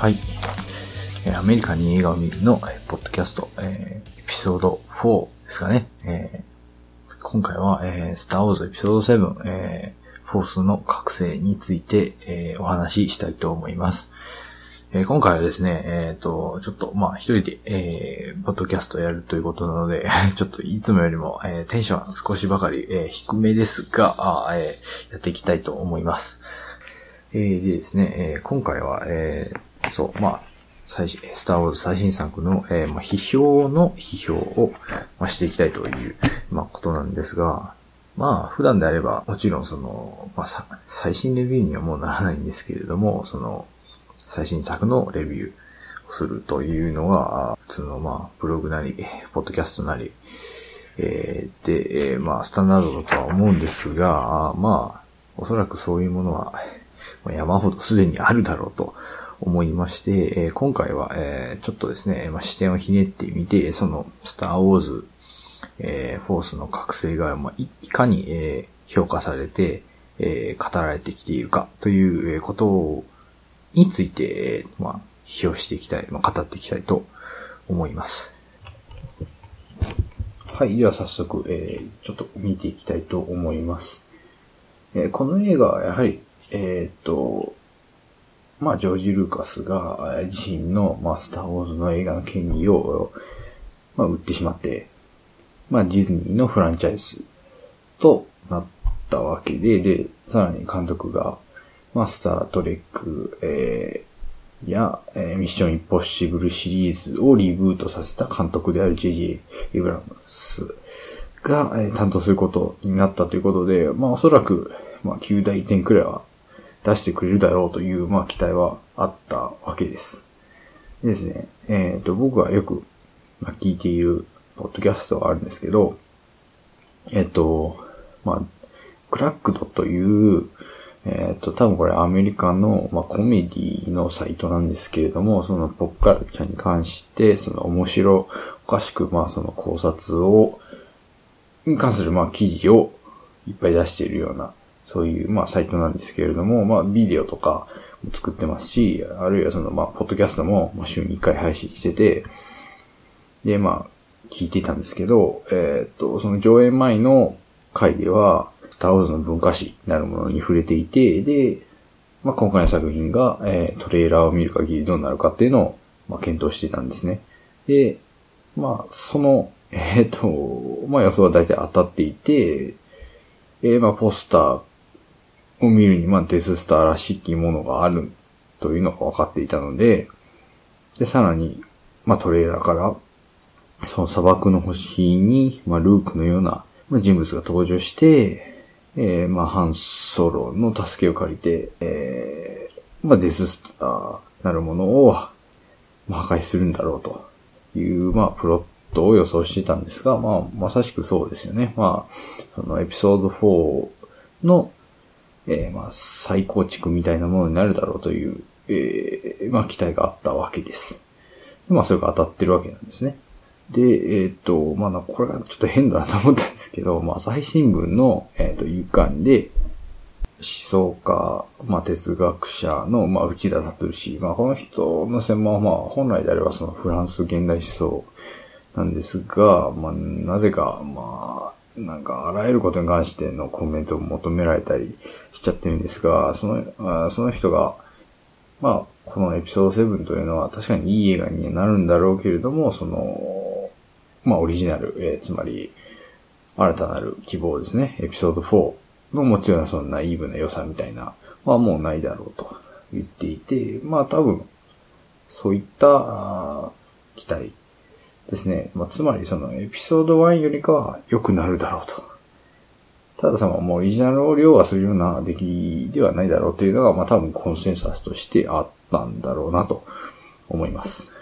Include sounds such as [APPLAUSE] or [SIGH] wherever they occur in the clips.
はい。えーアメリカに映画を見るの、えーポッドキャスト、えーエピソード4ですかね。えー今回は、えースターウォーズエピソード7、えーフォースの覚醒について、えーお話ししたいと思います。えー今回はですね、えっ、と、ちょっと、まあ、一人で、えーポッドキャストをやるということなので、[LAUGHS] ちょっといつもよりも、えーテンションは少しばかり、えー低めですが、あえーやっていきたいと思います。えーでですね、えー今回は、えーそう、まあ、最新、スターウォーズ最新作の、えーまあ、批評の批評を、まあ、していきたいという、まあ、ことなんですが、まあ、普段であれば、もちろんその、まあ、最新レビューにはもうならないんですけれども、その、最新作のレビューをするというのが、普通の、まあ、ブログなり、ポッドキャストなり、えーで、えーまあ、スタンダードだとは思うんですが、まあ、おそらくそういうものは、山ほどすでにあるだろうと。思いまして、えー今回は、えーちょっとですね、まあ、視点をひねってみて、その、スターウォーズ、えーフォースの覚醒が、まあ、いかに、えー評価されて、えー語られてきているかということをについて、まあ、批評していきたい、まあ、語っていきたいと思います。はい。では早速、えーちょっと見ていきたいと思います。えーこの映画はやはり、えーっと、まあ、ジョージ・ルーカスが自身の、まあ、スター・ウォーズの映画の権利を、まあ、売ってしまって、まあ、ディズニーのフランチャイズとなったわけで、で、さらに監督が、まあ、スター・トレック、えーや、えーミッション・インポッシブルシリーズをリブートさせた監督である J.J. エブラムスが、えー担当することになったということで、まあおそらく、まあ9大点くらいは出してくれるだろうという、まあ期待はあったわけです。ですね、えっ、と、僕はよく、まあ、聞いているポッドキャストがあるんですけど、えっ、と、まあ、クラックドという、えっ、と、多分これアメリカの、まあ、コメディのサイトなんですけれども、そのポッカルチャーに関して、その面白おかしく、まあ、その考察を、に関する、まあ、記事をいっぱい出しているような、そういう、まあ、サイトなんですけれども、まあ、ビデオとかも作ってますし、あるいはその、まあ、ポッドキャストも、まあ、週に1回配信してて、で、まあ、聞いてたんですけど、えーっと、その上映前の回では、スターウォーズの文化史なるものに触れていて、で、まあ、今回の作品が、えートレーラーを見る限りどうなるかっていうのを、まあ、検討してたんですね。で、まあ、その、えーっと、まあ、予想は大体当たっていて、えーまあ、ポスターを見るに、まあ、デススターらしきものがあるというのが分かっていたので、で、さらに、まあ、トレーラーから、その砂漠の星に、まあ、ルークのような、人物が登場して、えー、まあ、ハンソロの助けを借りて、えー、まあ、デススターなるものを、まあ、破壊するんだろうという、まあ、プロットを予想してたんですが、まあ、まさしくそうですよね。まあ、そのエピソード4の、えー、まあ、再構築みたいなものになるだろうという、えー、まあ、期待があったわけです。まあ、それが当たってるわけなんですね。で、えっ、と、まあ、これがちょっと変だなと思ったんですけど、まあ、朝日新聞の、えっ、と、夕刊で、思想家、まあ、哲学者の、まあ、内田悟氏。まあ、この人の専門は、まあ、本来であればそのフランス現代思想なんですが、まあ、なぜか、まあ、なんか、あらゆることに関してのコメントを求められたりしちゃってるんですが、その、あその人が、まあ、このエピソード7というのは確かにいい映画になるんだろうけれども、その、まあ、オリジナル、えーつまり、新たなる希望ですね。エピソード4の持つようなそんなイーブな良さみたいな、はもうないだろうと言っていて、まあ多分、そういった期待ですね。まあ、つまりそのエピソード1よりかは良くなるだろうと。たださんはもうオリジナルを凌駕するような出来ではないだろうというのが、まあ多分コンセンサスとしてあったんだろうなと思います。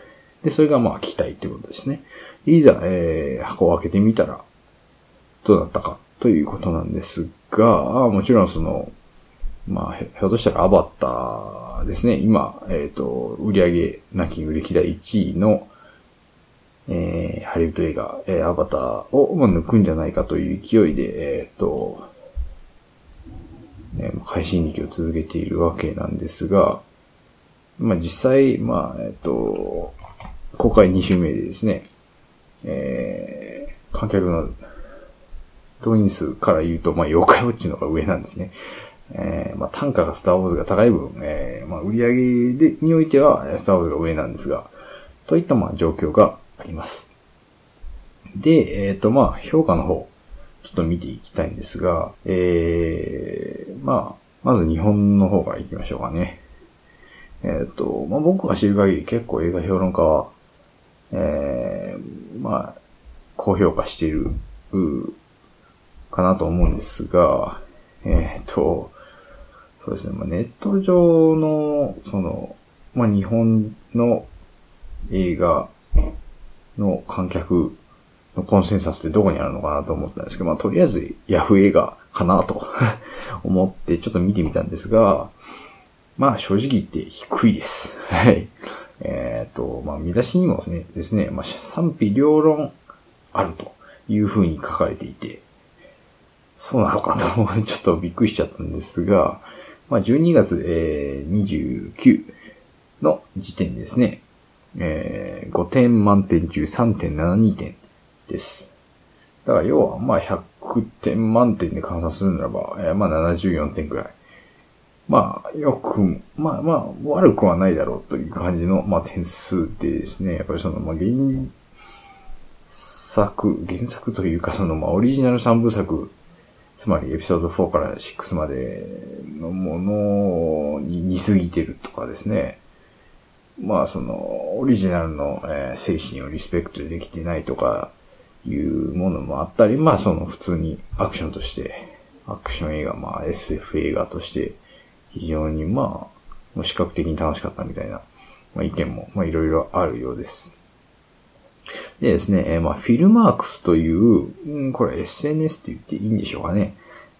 で、それがまあ期待ということですね。いざ、えー、箱を開けてみたら、どうだったかということなんですが、もちろんその、まあ、ひょっとしたらアバターですね。今、えっ、と、売上ランキング歴代1位の、えー、ハリウッド映画、えーアバターを、まあ、抜くんじゃないかという勢いで、えっ、と、えー配信劇を続けているわけなんですが、まあ実際、まあ、えっと、公開2週目でですね、えー、観客の動員数から言うと、まあ、妖怪ウォッチの方が上なんですね。えー、まあ、単価がスターウォーズが高い分、えー、まあ、売り上げで、においては、スターウォーズが上なんですが、といった、まあ、状況があります。で、えっ、ー、と、まあ、評価の方、ちょっと見ていきたいんですが、えー、まあ、まず日本の方から行きましょうかね。えっ、ー、と、まあ、僕が知る限り結構映画評論家は、えー、まあ、高評価している、かなと思うんですが、えっ、ー、と、そうですね、まあ、ネット上の、その、まあ、日本の映画の観客のコンセンサスってどこにあるのかなと思ったんですけど、まあ、とりあえずヤフー映画かなと [LAUGHS] 思ってちょっと見てみたんですが、まあ正直言って低いです。はい。えっ、ー、と、まあ見出しにもですね、ですねまあ賛否両論あるというふうに書かれていて、そうなのかと [LAUGHS] ちょっとびっくりしちゃったんですが、まあ12月、えー、29の時点ですね、えー、5点満点中3.72点です。だから要は、まあ100点満点で換算するならば、えー、まあ74点くらい。まあ、よく、まあまあ、悪くはないだろうという感じの、まあ点数でですね、やっぱりその、まあ原作、原作というかその、まあオリジナル3部作、つまりエピソード4から6までのものに似すぎてるとかですね、まあその、オリジナルの、え、精神をリスペクトできてないとか、いうものもあったり、まあその普通にアクションとして、アクション映画、まあ SF 映画として、非常にまあ、視覚的に楽しかったみたいな、まあ、意見も、まあいろいろあるようです。でですね、えー、まあフィルマークスという、ん、これ SNS って言っていいんでしょうかね。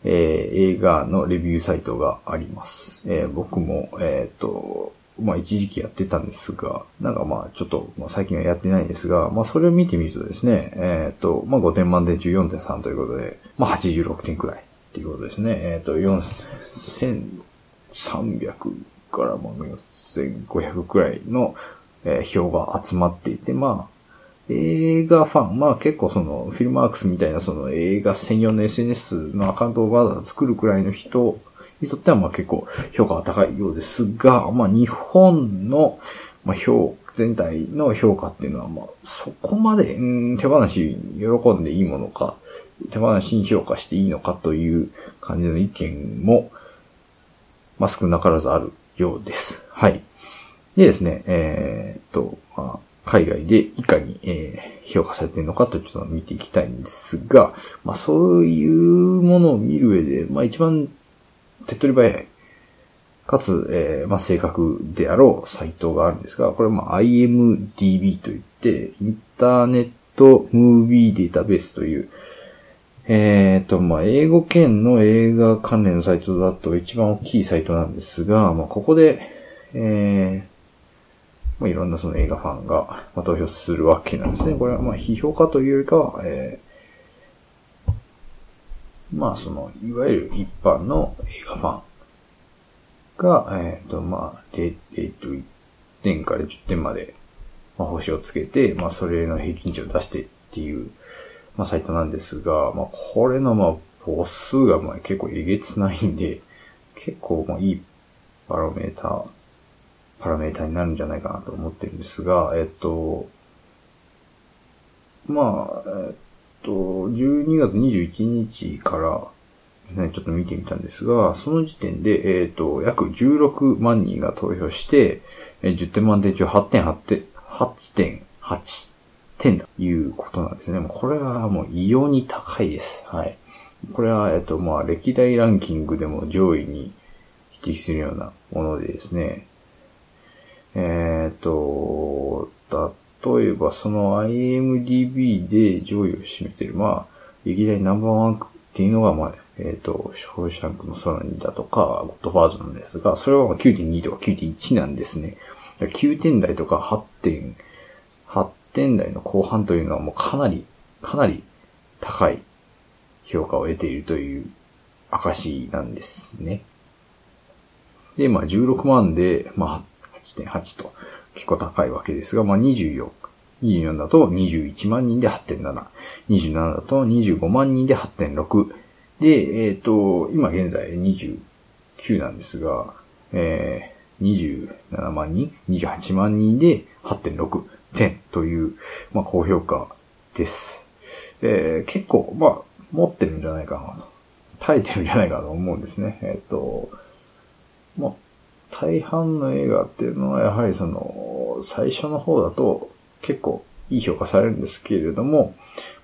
えー、映画のレビューサイトがあります。えー、僕も、えっ、と、まあ一時期やってたんですが、なんかまあちょっと、まあ、最近はやってないんですが、まあそれを見てみるとですね、えっ、ー、と、まあ5点満点中4.3ということで、まあ86点くらいっていうことですね。えっ、ー、と、4300からまあ4500くらいの、えー、票が集まっていて、まあ、映画ファン、まあ結構そのフィルマークスみたいなその映画専用の SNS のアカウントをわざわざ作るくらいの人にとってはまあ結構評価が高いようですが、まあ日本の、まあ、評、全体の評価っていうのはまあそこまで、うん、手放し喜んでいいものか、手放しに評価していいのかという感じの意見も、まあ少なからずあるようです。はい。でですね、えー、っと、まあ海外でいかに、えー、評価されているのかとちょっと見ていきたいんですが、まあそういうものを見る上で、まあ一番手っ取り早い、かつ、えー、まあ、正確であろうサイトがあるんですが、これはまあ IMDB といって、インターネットムービーデータベースという、えっ、ー、と、まあ、英語圏の映画関連のサイトだと一番大きいサイトなんですが、まあ、ここで、えー、まあ、いろんなその映画ファンが、まあ、投票するわけなんですね。これはまあ、批評家というよりかは、えまあその、いわゆる一般の映画ファンが、えっ、ー、と、まあ、えっ、ー、と、1点から10点まで、まあ、星をつけて、まあ、それの平均値を出してっていう、まあ、サイトなんですが、まあ、これの、まあ、母数が、まあ、結構えげつないんで、結構、まあ、いいパラメーター、パラメーターになるんじゃないかなと思ってるんですが、えっと、まあ、えっと、12月21日から、ね、ちょっと見てみたんですが、その時点で、えっ、と、約16万人が投票して、え10点満点中8.8点、8.8点ということなんですね。もうこれはもう異様に高いです。はい。これは、えっ、と、まあ、歴代ランキングでも上位に匹敵するようなものでですね。えっ、と、例えばその IMDB で上位を占めてる、まあ、歴代ナンバーワンっていうのが、まあ、えっ、ー、と、ショーシャンクの空にだとか、ゴッドファーズなんですが、それは9.2とか9.1なんですね。9点台とか8点、8点台の後半というのはもうかなり、かなり高い評価を得ているという証なんですね。で、まあ16万で、まあ8.8と結構高いわけですが、まあ24、24だと21万人で8.7、27だと25万人で8.6、で、えっ、ー、と、今現在29なんですが、えー、27万人、28万人で8.6点という、まあ、高評価です。えー、結構、まあ、持ってるんじゃないかなと。耐えてるんじゃないかなと思うんですね。えっ、ー、と、まあ、大半の映画っていうのはやはりその、最初の方だと結構いい評価されるんですけれども、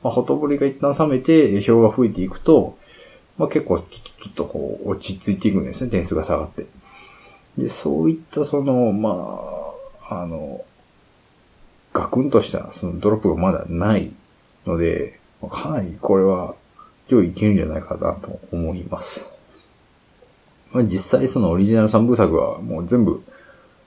まあ、ほとぼりが一旦冷めて票が増えていくと、まあ、結構ちょっとこう落ち着いていくんですね、点数が下がって。で、そういったその、まあ、あの、ガクンとしたそのドロップがまだないので、かなりこれは上位いけるんじゃないかなと思います。まあ、実際そのオリジナル3部作はもう全部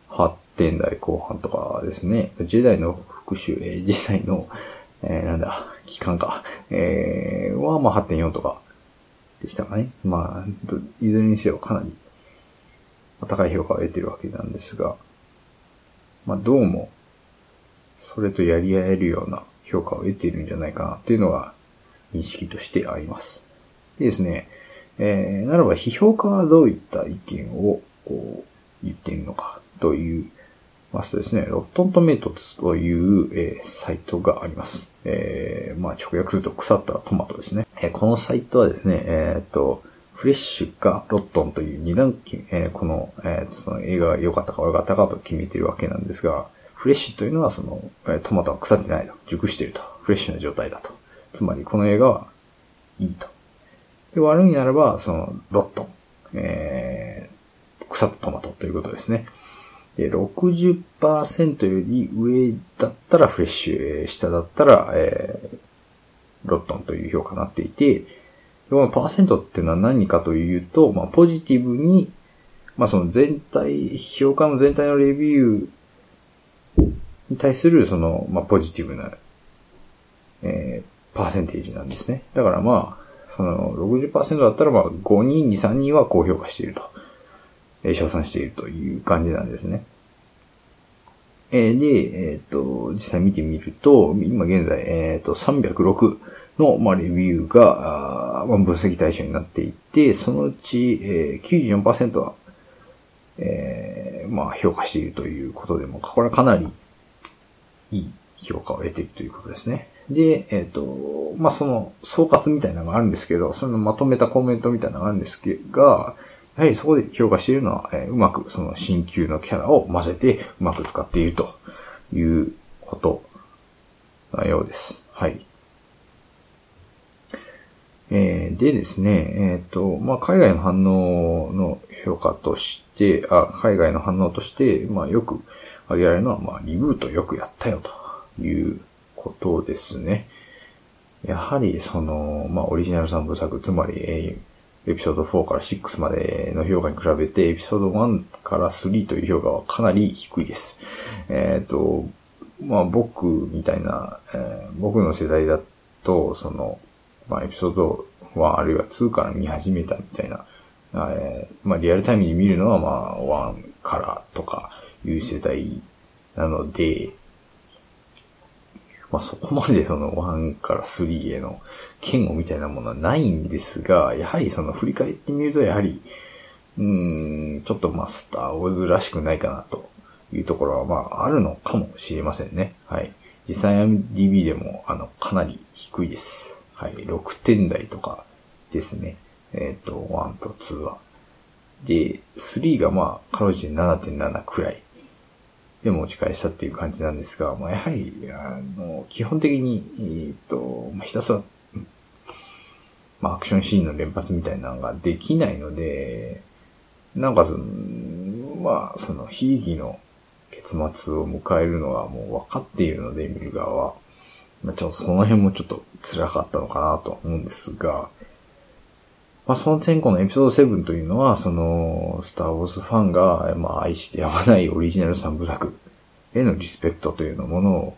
8点台後半とかですね。時代の復讐、えー、時代の、[LAUGHS] えー、なんだ、期間か、えー、はまあ8.4とかでしたかね。まあ、いずれにせよかなり高い評価を得てるわけなんですが、まあどうも、それとやり合えるような評価を得ているんじゃないかなっていうのが認識としてあります。でですね、えー、ならば批評家はどういった意見をこう言っているのかというますとですね、ロットントメイトツという、えー、サイトがあります。えー、まあ直訳すると腐ったトマトですね。えー、このサイトはですね、えー、っと、フレッシュかロットンという二段階、えー、この、えー、その映画が良かったか悪かったかと決めているわけなんですが、フレッシュというのはその、え、トマトは腐ってないと、熟していると、フレッシュな状態だと。つまりこの映画はいいと。で、悪いならば、その、ロットン、えー、腐ったトマトということですね。で、60%より上だったらフレッシュ、下だったら、えー、ロットンという評価になっていて、このパーセントっていうのは何かというと、まあ、ポジティブに、まあ、その全体、評価の全体のレビューに対する、その、まあ、ポジティブな、えー、パーセンテージなんですね。だからまあ、その60%だったら、まあ、5人に3人は高評価していると。えー、称賛しているという感じなんですね。え、で、えっ、ー、と、実際見てみると、今現在、えっ、ー、と、306の、まあ、レビューが、あまあ、分析対象になっていて、そのうち、えー、94%は、えー、まあ、評価しているということでも、これはかなりいい評価を得ているということですね。で、えっ、ー、と、まあ、その総括みたいなのがあるんですけど、そのまとめたコメントみたいなのがあるんですが、やはりそこで評価しているのは、えー、うまくその新旧のキャラを混ぜてうまく使っているということなようです。はい。えー、でですね、えっ、ー、と、まあ、海外の反応の評価として、あ、海外の反応として、まあ、よく挙げられるのは、まあ、リブートよくやったよということですね。やはり、その、まあ、オリジナル3部作、つまり、えエピソード4から6までの評価に比べて、エピソード1から3という評価はかなり低いです。えっ、ー、と、まあ僕みたいな、えー、僕の世代だと、その、まあエピソード1あるいは2から見始めたみたいな、えー、まあリアルタイムに見るのはまあ1からとかいう世代なので、まあそこまでその1から3への嫌悪みたいなものはないんですが、やはりその振り返ってみると、やはり、うん、ちょっとまあスターウォーズらしくないかなというところはまああるのかもしれませんね。はい。実際 MDB でもあのかなり低いです。はい。6点台とかですね。えっ、ー、と、1と2は。で、3がまあ、かろうじて7.7くらいで持ち返したっていう感じなんですが、まあ、やはり、あの、基本的に、えっ、と、まあ、ひたすら、まあ、アクションシーンの連発みたいなのができないので、なんかその、まあ、その、悲劇の結末を迎えるのはもう分かっているので、見る側は。まあ、ちょっとその辺もちょっと辛かったのかなと思うんですが、まあ、その前後のエピソード7というのは、その、スターウォーズファンが、まあ、愛してやまないオリジナル3部作へのリスペクトというのものを、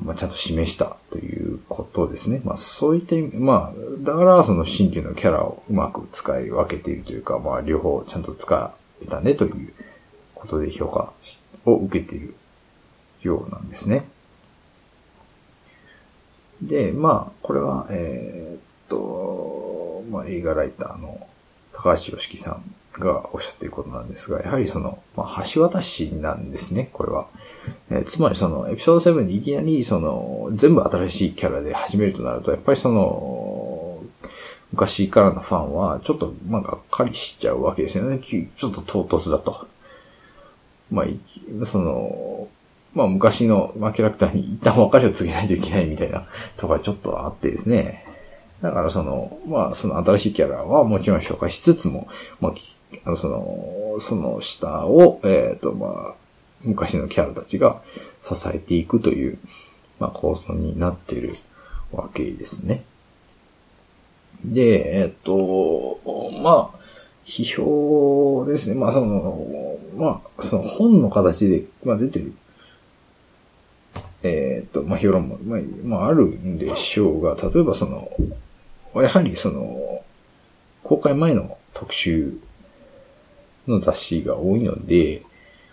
まあ、ちゃんと示したということですね。まあ、そういった意味、まあ、だから、その新規のキャラをうまく使い分けているというか、まあ、両方ちゃんと使えたねということで評価を受けているようなんですね。で、まあ、これは、えー、っと、まあ、映画ライターの高橋良樹さんがおっしゃっていることなんですが、やはりその、まあ、橋渡しなんですね、これは。え、つまりその、エピソード7でいきなりその、全部新しいキャラで始めるとなると、やっぱりその、昔からのファンは、ちょっと、まあ、がっかりしちゃうわけですよね。ちょっと唐突だと。まあ、その、まあ昔の、まあ、キャラクターに一旦別れを告げないといけないみたいなとかちょっとあってですね。だからその、まあその新しいキャラはもちろん紹介しつつも、まあ、あその、その下を、えっ、ー、とまあ、昔のキャラたちが支えていくという、まあ構想になっているわけですね。で、えっ、ー、と、まあ、批評ですね。まあその、まあ、その本の形で、まあ出てるえっ、ー、と、まあ、評論も、まあ、まあ、あるんでしょうが、例えばその、やはりその、公開前の特集の雑誌が多いので、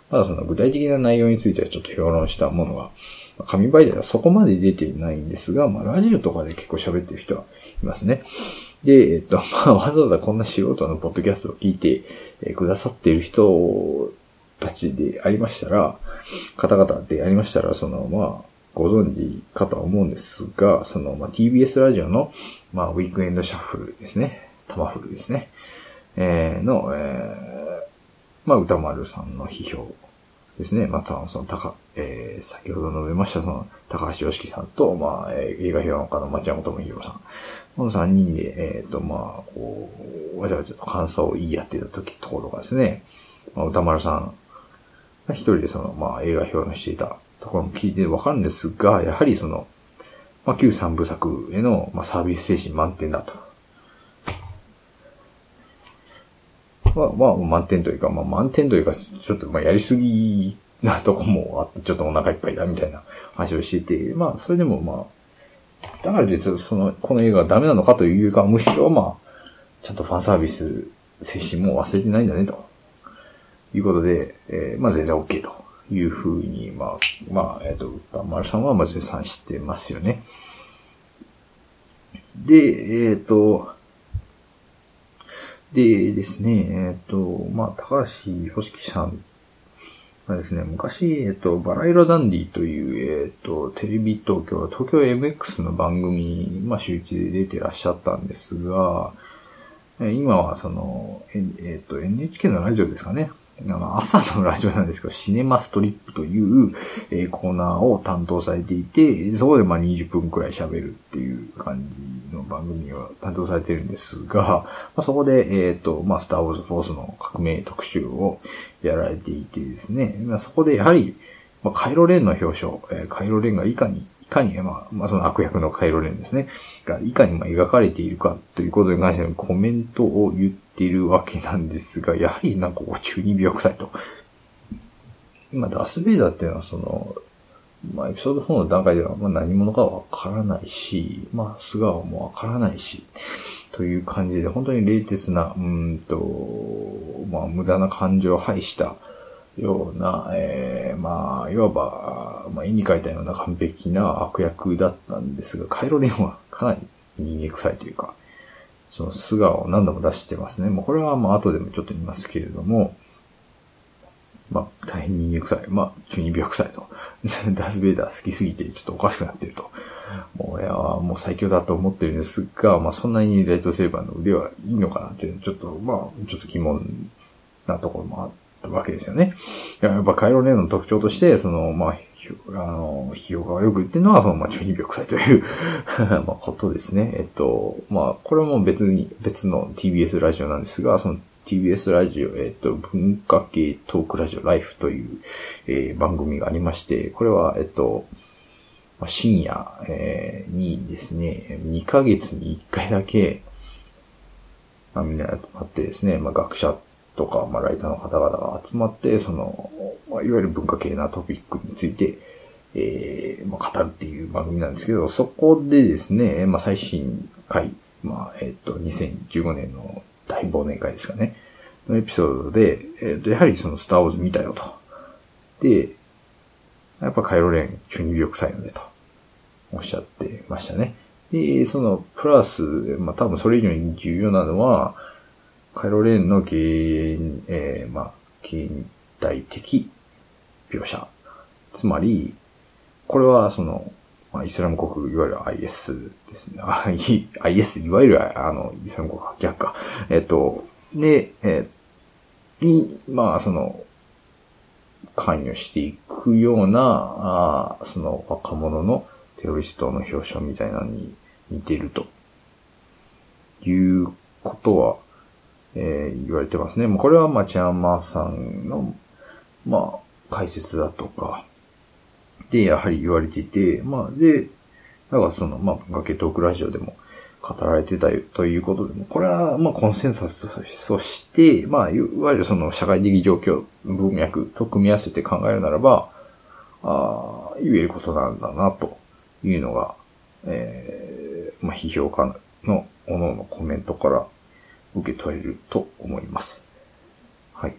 まだその具体的な内容についてはちょっと評論したものが、紙媒体はそこまで出てないんですが、まあ、ラジオとかで結構喋ってる人はいますね。で、えっと、[LAUGHS] まあ、わざわざこんな素人のポッドキャストを聞いて、くださっている人たちでありましたら、方々でありましたら、その、まあ、ご存知かと思うんですが、その、まあ、TBS ラジオの、まあ、ウィークエンドシャッフルですね。タマフルですね。えー、の、えー、まあ、歌丸さんの批評ですね。また、その、高、えー、先ほど述べました、その、高橋良樹さんと、まあ、えー、映画評論家の町山智弘さん。この三人で、えっ、ー、と、まあ、こう、わちゃわちゃと感想を言い合ってた時、ところがですね、まあ、歌丸さん一人でその、まあ、映画評論していたところも聞いてわかるんですが、やはりその、まあ、旧三部作への、まあ、サービス精神満点だと。まあ、まあ、満点というか、まあ、満点というか、ちょっと、まあ、やりすぎなとこもあって、ちょっとお腹いっぱいだ、みたいな話をしてて、まあ、それでもまあ、だから実はその、この映画がダメなのかというか、むしろまあ、ちゃんとファンサービス精神も忘れてないんだね、ということで、えー、まあ全然 OK というふうに、まあ、まあ、えっ、ー、と、歌丸さんはまあ絶賛してますよね。で、えっ、ー、と、でですね、えっ、と、まあ、高橋良樹さんがですね、昔、えっ、と、バラ色ダンディという、えっ、と、テレビ東京、東京 MX の番組、まあ、周知で出てらっしゃったんですが、今はその、えっ、と、NHK のラジオですかね。朝のラジオなんですけど、シネマストリップという、コーナーを担当されていて、そこでまあ20分くらい喋るっていう感じの番組を担当されてるんですが、まあ、そこで、えっ、と、まあ、スターウォーズフォースの革命特集をやられていてですね、そこでやはり、まあ、カイロレンの表彰、えー、カイロレンがいかにいかに、まあ、まあ、その悪役のカイロレンですね、が、いかにまあ描かれているかということに関してのコメントを言っているわけなんですが、やはりなんかこう中二病臭いと。今、ダース・ベイダーっていうのはその、まあ、エピソード4の段階ではまあ何者かわからないし、まあ、素顔もわからないし、という感じで、本当に冷徹な、うんと、まあ、無駄な感情を排した、ような、えー、まあ、いわば、まあ、絵に描いたような完璧な悪役だったんですが、カイロレンはかなり人間臭いというか、その素顔を何度も出してますね。もうこれはまあ後でもちょっと言いますけれども、まあ、大変人間臭い。まあ、中二病臭いと。[LAUGHS] ダースベイダー好きすぎてちょっとおかしくなってると。もう、いや、もう最強だと思ってるんですが、まあ、そんなにライトセーバーの腕はいいのかなって、ちょっと、まあ、ちょっと疑問なところもあって、わけですよね。やっぱカイロレンの特徴として、その、まあ、あの、評価がよく言ってるのは、その、まあ、中二病臭いという [LAUGHS] まあ、ことですね。えっと、まあ、これも別に、別の TBS ラジオなんですが、その TBS ラジオ、えっと、文化系トークラジオライフという、えー、番組がありまして、これは、えっと、まあ深夜、えー、にですね、2ヶ月に1回だけ、まあ、みんな集まってですね、まあ、学者とか、まあ、ライターの方々が集まって、その、まあ、いわゆる文化系なトピックについて、えー、まあ、語るっていう番組なんですけど、そこでですね、まあ、最新回、まあ、えっ、と、2015年の大忘年会ですかね。のエピソードで、えっ、と、やはりそのスターウォーズ見たよと。で、やっぱカイロレン中二病臭いのでと、おっしゃってましたね。で、その、プラス、まあ多分それ以上に重要なのは、カイロレンの現、えー、まあ、現代的描写。つまり、これはその、まあ、イスラム国、いわゆる IS ですね。IS、いわゆるあの、イスラム国逆か。えっと、で、えー、に、まあ、その、関与していくような、あその若者のテロリストの表彰みたいなのに似てるということは、えー、言われてますね。もうこれは町山さんの、まあ、解説だとか、で、やはり言われていて、まあ、で、だからその、まあ、崖トークラジオでも語られてたということで、これは、まあ、コンセンサスとして、まあ、いわゆるその社会的状況、文脈と組み合わせて考えるならば、ああ言えることなんだな、というのが、えー、まあ、批評家の各々のコメントから受け取れると思います。はい。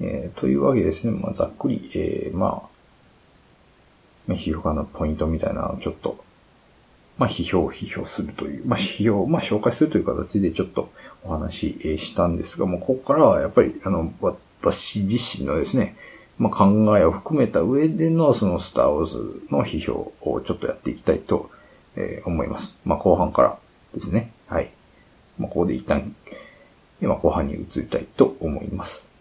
えー、というわけですね。まあ、ざっくり、えー、まあ、批評家のポイントみたいなのをちょっと、まあ、批評を、批評するという、まあ、批評、まあ、紹介するという形でちょっとお話ししたんですが、もうここからはやっぱり、あの、私自身のですね、まあ、考えを含めた上でのそのスターウォーズの批評をちょっとやっていきたいと、え、思います。まあ、後半からですね。はい。まあ、ここで一旦、今後半に移りたいと思います。